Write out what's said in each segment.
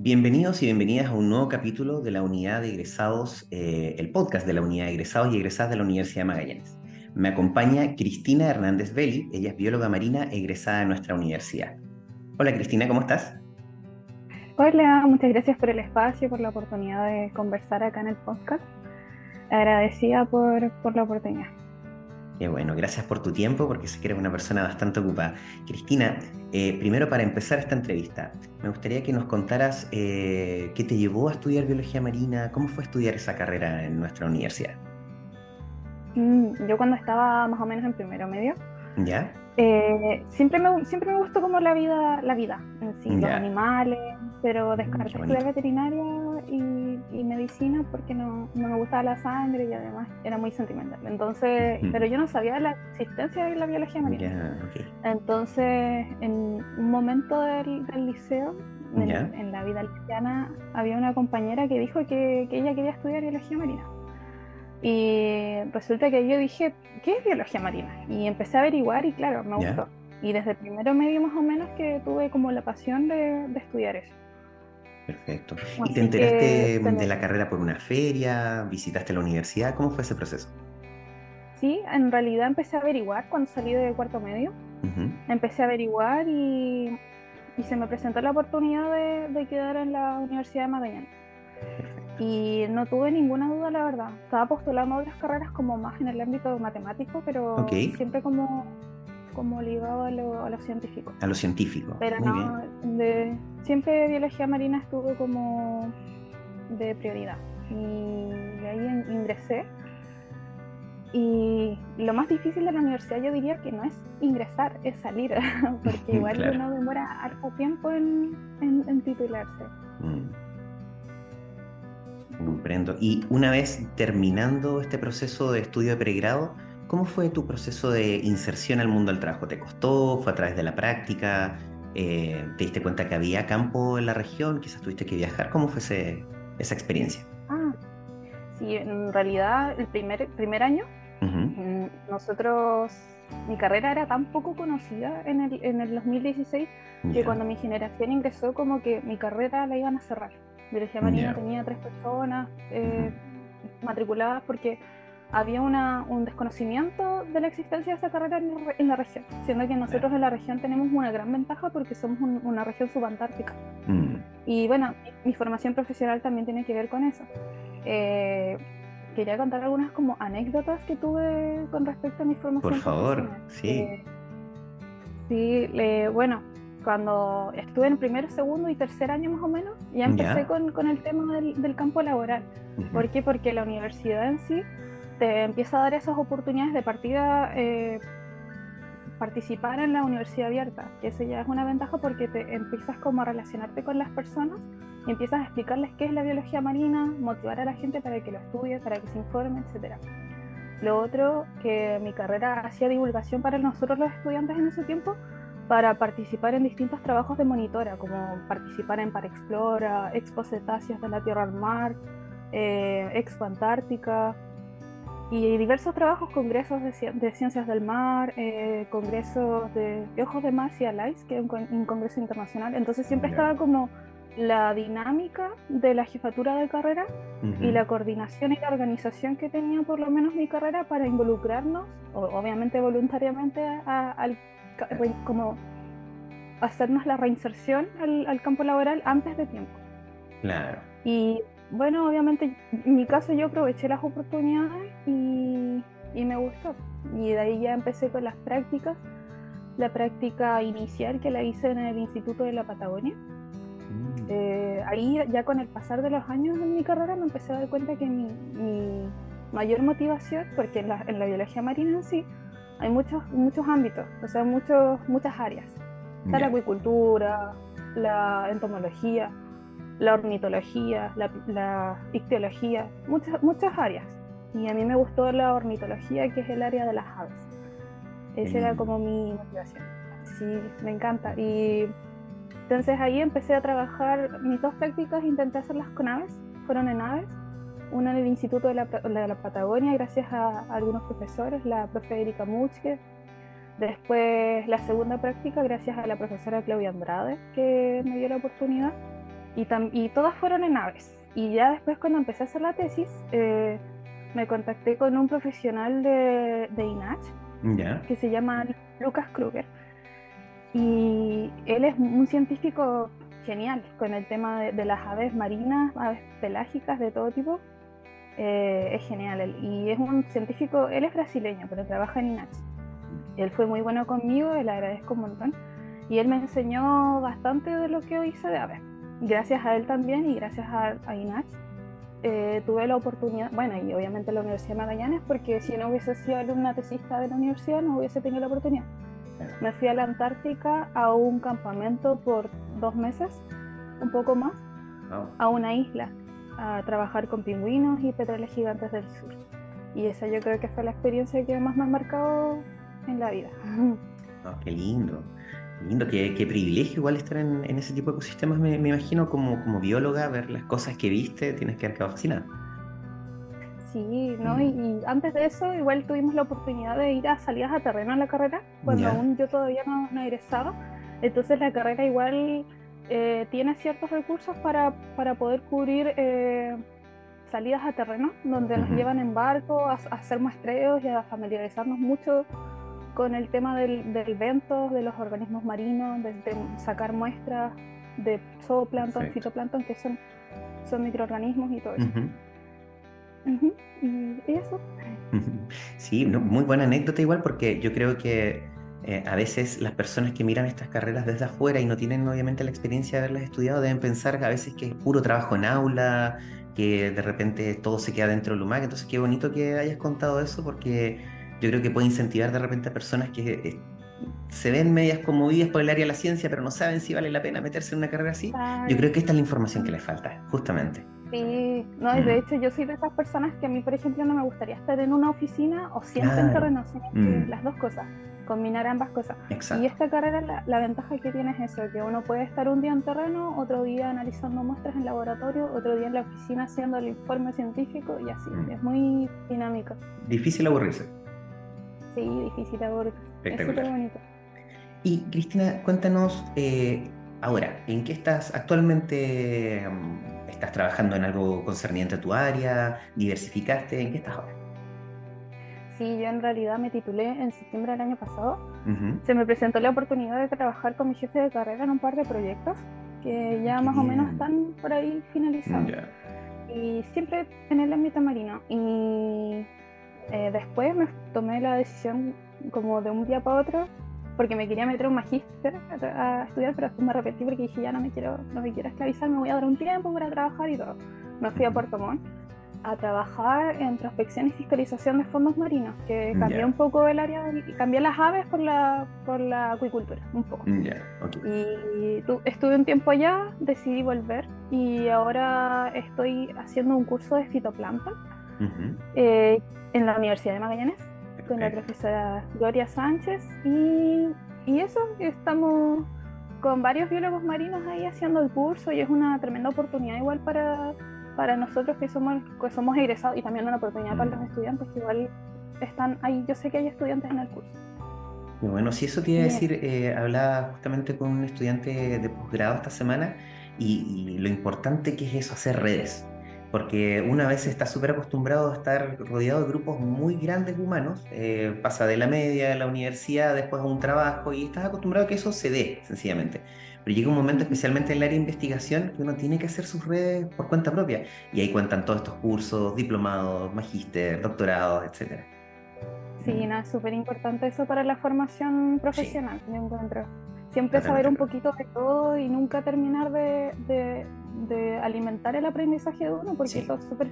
Bienvenidos y bienvenidas a un nuevo capítulo de la unidad de egresados, eh, el podcast de la unidad de egresados y egresadas de la Universidad de Magallanes. Me acompaña Cristina Hernández Belli, ella es bióloga marina egresada de nuestra universidad. Hola Cristina, ¿cómo estás? Hola, muchas gracias por el espacio, por la oportunidad de conversar acá en el podcast. Agradecida por, por la oportunidad. Qué bueno, gracias por tu tiempo porque sé que eres una persona bastante ocupada. Cristina, eh, primero para empezar esta entrevista, me gustaría que nos contaras eh, qué te llevó a estudiar biología marina, cómo fue estudiar esa carrera en nuestra universidad. Mm, yo cuando estaba más o menos en primero medio, ¿Ya? Eh, siempre, me, siempre me gustó como la vida, la vida en sí, los animales, pero mm, descarté estudiar veterinaria y, medicina porque no, no, me gustaba la sangre y además era muy sentimental. Entonces, pero yo no sabía la existencia de la biología marina. Entonces, en un momento del, liceo, en, la vida liceana, había una compañera que dijo que, que ella quería estudiar biología marina. Y resulta que yo dije, ¿qué es biología marina? Y empecé a averiguar y claro, me gustó. Y desde el primero medio más o menos que tuve como la pasión de, estudiar eso. Perfecto. ¿Y te enteraste de la carrera por una feria? ¿Visitaste la universidad? ¿Cómo fue ese proceso? Sí, en realidad empecé a averiguar cuando salí de cuarto medio. Empecé a averiguar y, y, se me presentó la oportunidad de, de quedar en la Universidad de Magallanes. Y no tuve ninguna duda, la verdad. Estaba postulando a otras carreras como más en el ámbito matemático, pero siempre como, como ligado a lo, a lo, científico. A lo científico. Pero no, De, siempre biología marina estuvo como de prioridad. Y ahí ingresé. Y lo más difícil de la universidad yo diría que no es ingresar, es salir, porque igual uno demora harto tiempo en, en, titularse. Mm. Comprendo. Y una vez terminando este proceso de estudio de pregrado, ¿cómo fue tu proceso de inserción al mundo del trabajo? ¿Te costó? ¿Fue a través de la práctica? Eh, ¿Te diste cuenta que había campo en la región? ¿Quizás tuviste que viajar? ¿Cómo fue esa experiencia? Ah, sí, en realidad el primer, primer año, mm, nosotros, mi carrera era tan poco conocida en el, en el 2016 que cuando mi generación ingresó como que mi carrera la iban a cerrar. Biología Marina tenía tres personas eh, matriculadas porque había una, un desconocimiento de la existencia de esta carrera en la, región, siendo que nosotros en la región tenemos una gran ventaja porque somos una región subantártica. Mm. Y bueno, mi, formación profesional también tiene que ver con eso. Eh, quería contar algunas como anécdotas que tuve con respecto a mi formación. Por favor, sí. Eh, sí, bueno, cuando estuve en primer, segundo y tercer año más o menos, ya empecé Con, con, el tema del, del campo laboral. ¿Por qué? Porque la universidad en sí te empieza a dar esas oportunidades de partida, eh, participar en la universidad abierta, que eso ya es una ventaja porque te empiezas como a relacionarte con las personas y empiezas a explicarles qué es la biología marina, motivar a la gente para que lo estudie, para que se informe, etc. Lo otro, que mi carrera hacía divulgación para nosotros los estudiantes en ese tiempo, para participar en distintos trabajos de monitora, como participar en Parexplora, Expo Cetáceos de la Tierra al Mar, eh, Expo Antártica y diversos trabajos, congresos de, ciencias del mar, eh, congresos de, ojos de mar, CIALICE, que es un, congreso internacional. Entonces siempre estaba como la dinámica de la jefatura de carrera y la coordinación y la organización que tenía por lo menos mi carrera para involucrarnos, obviamente voluntariamente, al como hacernos la reinserción al, campo laboral antes de tiempo. Claro. Y bueno, obviamente en mi caso yo aproveché las oportunidades y, y, me gustó. Y de ahí ya empecé con las prácticas. La práctica inicial que la hice en el Instituto de la Patagonia. Mm. Eh, ahí ya con el pasar de los años en mi carrera me empecé a dar cuenta que mi, mi mayor motivación, porque en la, en la biología marina en sí, hay muchos, muchos ámbitos, o sea, muchos, muchas áreas. Está la acuicultura, la entomología, la ornitología, la, ictiología, muchas, muchas áreas. Y a mí me gustó la ornitología, que es el área de las aves. Esa era como mi motivación. Sí, me encanta. Y entonces ahí empecé a trabajar mis dos prácticas, intenté hacerlas con aves, fueron en aves una en el Instituto de la, de la Patagonia, gracias a, algunos profesores, la profe Erika Muchke. Después la segunda práctica, gracias a la profesora Claudia Andrade, que me dio la oportunidad. y, y todas fueron en aves. Y ya después cuando empecé a hacer la tesis, eh, me contacté con un profesional de, de INACH, que se llama Lucas Kruger. Y él es un científico genial con el tema de, las aves marinas, aves pelágicas de todo tipo. Eh, es genial. Él. Y es un científico, él es brasileño, pero trabaja en INACH. Él fue muy bueno conmigo, le agradezco un montón. Y él me enseñó bastante de lo que hoy hice de aves. Gracias a él también y gracias a, a INACH eh, tuve la oportunidad, bueno, y obviamente la Universidad de Magallanes, porque si no hubiese sido alumna tesista de la universidad, no hubiese tenido la oportunidad. Me fui a la Antártica a un campamento por dos meses, un poco más, a una isla, a trabajar con pingüinos y petrales gigantes del sur. Y esa yo creo que fue la experiencia que más me ha marcado en la vida. Oh, qué lindo. Lindo, qué, qué, privilegio igual estar en, en ese tipo de ecosistemas, me, me, imagino como, como bióloga, ver las cosas que viste, tienes que haber quedado fascinada. Sí, ¿no? Mm. Y, antes de eso igual tuvimos la oportunidad de ir a salidas a terreno en la carrera, cuando aún yo todavía no, no, egresaba. Entonces la carrera igual eh, tiene ciertos recursos para, para poder cubrir eh, salidas a terreno, donde nos llevan en barco a, a hacer muestreos y a familiarizarnos mucho con el tema del, del vento, de los organismos marinos, de, sacar muestras de zooplancton, fitoplancton, que son, son microorganismos y todo eso. Y eso. Sí, muy buena anécdota igual porque yo creo que eh, a veces las personas que miran estas carreras desde afuera y no tienen obviamente la experiencia de haberlas estudiado deben pensar a veces que es puro trabajo en aula, que de repente todo se queda dentro del UMAC. Entonces qué bonito que hayas contado eso porque yo creo que puede incentivar de repente a personas que eh, se ven medias conmovidas por el área de la ciencia, pero no saben si vale la pena meterse en una carrera así. Yo creo que esta es la información que les falta, justamente. Sí, no, y de mm. hecho yo soy de esas personas que a mí, por ejemplo, no me gustaría estar en una oficina o siempre en terreno, mm. las dos cosas, combinar ambas cosas. Y esta carrera, la, la, ventaja que tiene es eso, que uno puede estar un día en terreno, otro día analizando muestras en laboratorio, otro día en la oficina haciendo el informe científico y así, mm. es muy dinámico. Difícil aburrirse. Sí, difícil aburrirse. Es súper bonito. Y Cristina, cuéntanos eh, ahora, ¿en qué estás actualmente? ¿Estás trabajando en algo concerniente a tu área? ¿Diversificaste? ¿En qué estás ahora? Sí, yo en realidad me titulé en septiembre del año pasado. Se me presentó la oportunidad de trabajar con mi jefe de carrera en un par de proyectos que ya más o menos están por ahí finalizados. Y siempre en el ámbito marino. Y eh, después me tomé la decisión como de un día para otro porque me quería meter un magíster a, estudiar, pero después me arrepentí porque dije, ya no me quiero, no me quiero esclavizar, me voy a dar un tiempo para trabajar y todo. Me fui a Puerto Montt a trabajar en prospección y fiscalización de fondos marinos, que cambié un poco el área, cambié las aves por la, por la acuicultura, un poco. Y estuve un tiempo allá, decidí volver y ahora estoy haciendo un curso de fitoplancton eh, en la Universidad de Magallanes con la profesora Gloria Sánchez y, y eso, estamos con varios biólogos marinos ahí haciendo el curso y es una tremenda oportunidad igual para, para nosotros que somos, que somos egresados y también una oportunidad para los estudiantes que igual están ahí, yo sé que hay estudiantes en el curso. Y bueno, si eso a decir, eh, hablaba justamente con un estudiante de posgrado esta semana y, y, lo importante que es eso, hacer redes porque una vez está súper acostumbrado a estar rodeado de grupos muy grandes humanos, eh, pasa de la media a la universidad, después a un trabajo y estás acostumbrado a que eso se dé, sencillamente. Pero llega un momento, especialmente en el área de investigación, que uno tiene que hacer sus redes por cuenta propia. Y ahí cuentan todos estos cursos, diplomados, magíster, doctorados, etc. Sí, no, es súper importante eso para la formación profesional, yo encuentro. Siempre saber un poquito de todo y nunca terminar de de alimentar el aprendizaje de uno, porque eso es súper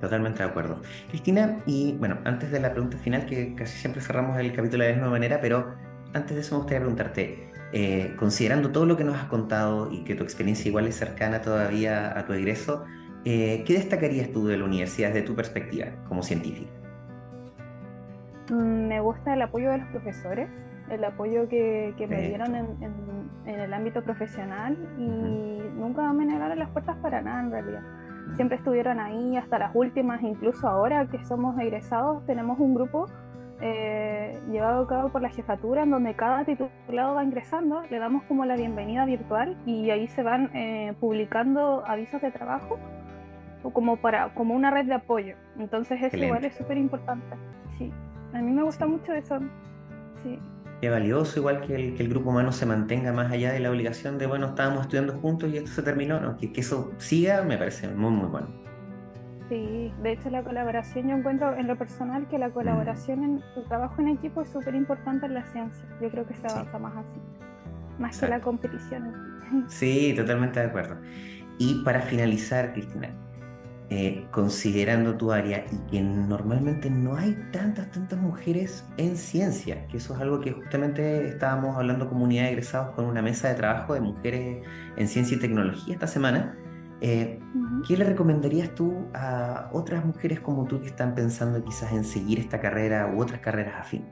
Totalmente de acuerdo. Cristina, y bueno, antes de la pregunta final, que casi siempre cerramos el capítulo de la misma manera, pero antes de eso me gustaría preguntarte, eh, considerando todo lo que nos has contado y que tu experiencia igual es cercana todavía a tu egreso, eh, ¿qué destacarías tú de la universidad desde tu perspectiva como científica? Mm, me gusta el apoyo de los profesores, el apoyo que, que me dieron en, en, el ámbito profesional y nunca me negaron las puertas para nada en realidad. Siempre estuvieron ahí hasta las últimas, incluso ahora que somos egresados, tenemos un grupo eh, llevado a cabo por la jefatura, en donde cada titulado va ingresando, le damos como la bienvenida virtual y ahí se van eh, publicando avisos de trabajo como para como una red de apoyo. Entonces eso igual es súper importante. Sí, a mí me gusta mucho eso. Sí. Qué valioso, igual que el, que el, grupo humano se mantenga más allá de la obligación de, bueno, estábamos estudiando juntos y esto se terminó, ¿no? que, que eso siga, me parece muy, muy bueno. Sí, de hecho la colaboración, yo encuentro en lo personal que la colaboración en tu trabajo en equipo es súper importante en la ciencia. Yo creo que se avanza más así, más que la competición. Sí, totalmente de acuerdo. Y para finalizar, Cristina, eh, considerando tu área y que normalmente no hay tantas, tantas mujeres en ciencia, que eso es algo que justamente estábamos hablando comunidad de egresados con una mesa de trabajo de mujeres en ciencia y tecnología esta semana. Eh, ¿Qué le recomendarías tú a otras mujeres como tú que están pensando quizás en seguir esta carrera u otras carreras afín?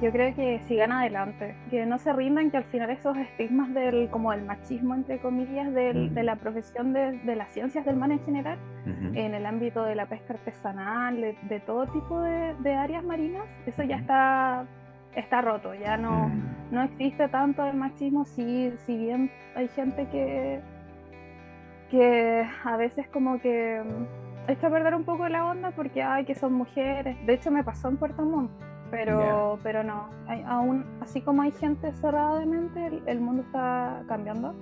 yo creo que sigan adelante, que no se rindan, que al final esos estigmas del, como el machismo, entre comillas, del, de la profesión de, de, las ciencias del mar en general, en el ámbito de la pesca artesanal, de, todo tipo de, áreas marinas, eso ya está, está roto, ya no, no existe tanto el machismo, si, si bien hay gente que, que a veces como que echa a perder un poco la onda porque, ay, que son mujeres, de hecho me pasó en Puerto Montt pero, pero no, aún así como hay gente cerrada de mente, el, mundo está cambiando.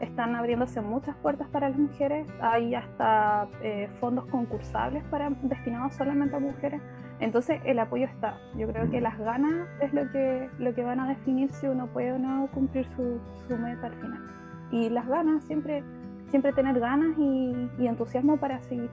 Están abriéndose muchas puertas para las mujeres, hay hasta eh, fondos concursables para, destinados solamente a mujeres. Entonces el apoyo está. Yo creo que mm. las ganas es lo que, lo que van a definir si uno puede o no cumplir su, su meta al final. Y las ganas, siempre, siempre tener ganas y, y entusiasmo para seguir.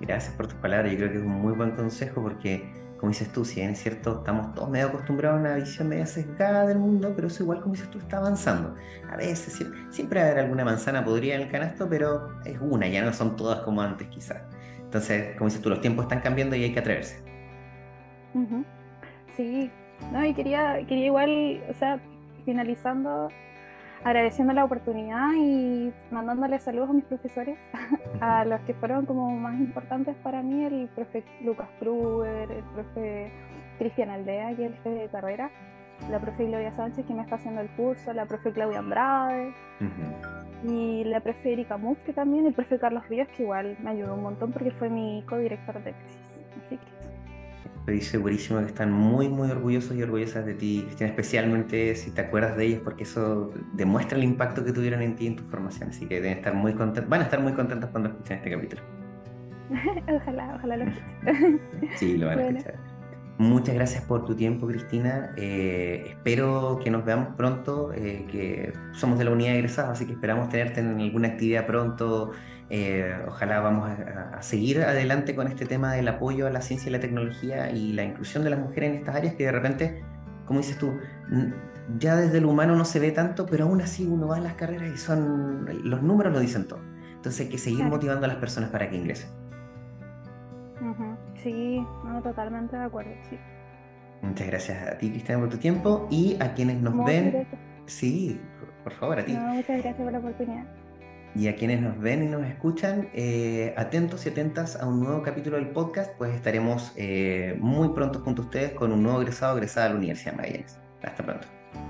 Gracias por tus palabras, yo creo que es un muy buen consejo porque como dices tú, si bien es cierto, estamos todos medio acostumbrados a una visión media sesgada del mundo, pero eso igual, como dices tú, está avanzando. A veces, siempre, a haber alguna manzana podrida en el canasto, pero es una, ya no son todas como antes quizás. Entonces, como dices tú, los tiempos están cambiando y hay que atreverse. Sí, no, y quería, quería igual, o sea, finalizando, agradeciendo la oportunidad y mandándole saludos a mis profesores, a los que fueron como más importantes para mí, el profe Lucas Kruger, el profe Cristian Aldea, que es el jefe de carrera, la profe Gloria Sánchez, que me está haciendo el curso, la profe Claudia Andrade, y la profe Erika Muff, que también, el profe Carlos Ríos, que igual me ayudó un montón porque fue mi codirector de tesis. Así que Estoy segurísimo que están muy, muy orgullosos y orgullosas de ti, Cristina, especialmente si te acuerdas de ellos, porque eso demuestra el impacto que tuvieron en ti y en tu formación. Así que deben estar muy contentos, van a estar muy contentos cuando escuchen este capítulo. ojalá, ojalá lo escuchen. sí, lo van a escuchar. Muchas gracias por tu tiempo, Cristina. Eh, espero que nos veamos pronto, eh, que somos de la unidad de egresados, así que esperamos tenerte en alguna actividad pronto eh, ojalá vamos a, seguir adelante con este tema del apoyo a la ciencia y la tecnología y la inclusión de las mujeres en estas áreas que de repente, como dices tú, ya desde lo humano no se ve tanto, pero aún así uno va a las carreras y son los números lo dicen todo. Entonces hay que seguir motivando a las personas para que ingresen. Sí, no, totalmente de acuerdo, sí. Muchas gracias a ti, Cristina, por tu tiempo y a quienes nos ven. Sí, por favor, a ti. muchas gracias por la oportunidad. Y a quienes nos ven y nos escuchan, eh, atentos y atentas a un nuevo capítulo del podcast, pues estaremos eh, muy pronto junto a ustedes con un nuevo egresado egresada de la Universidad de Magallanes. Hasta pronto.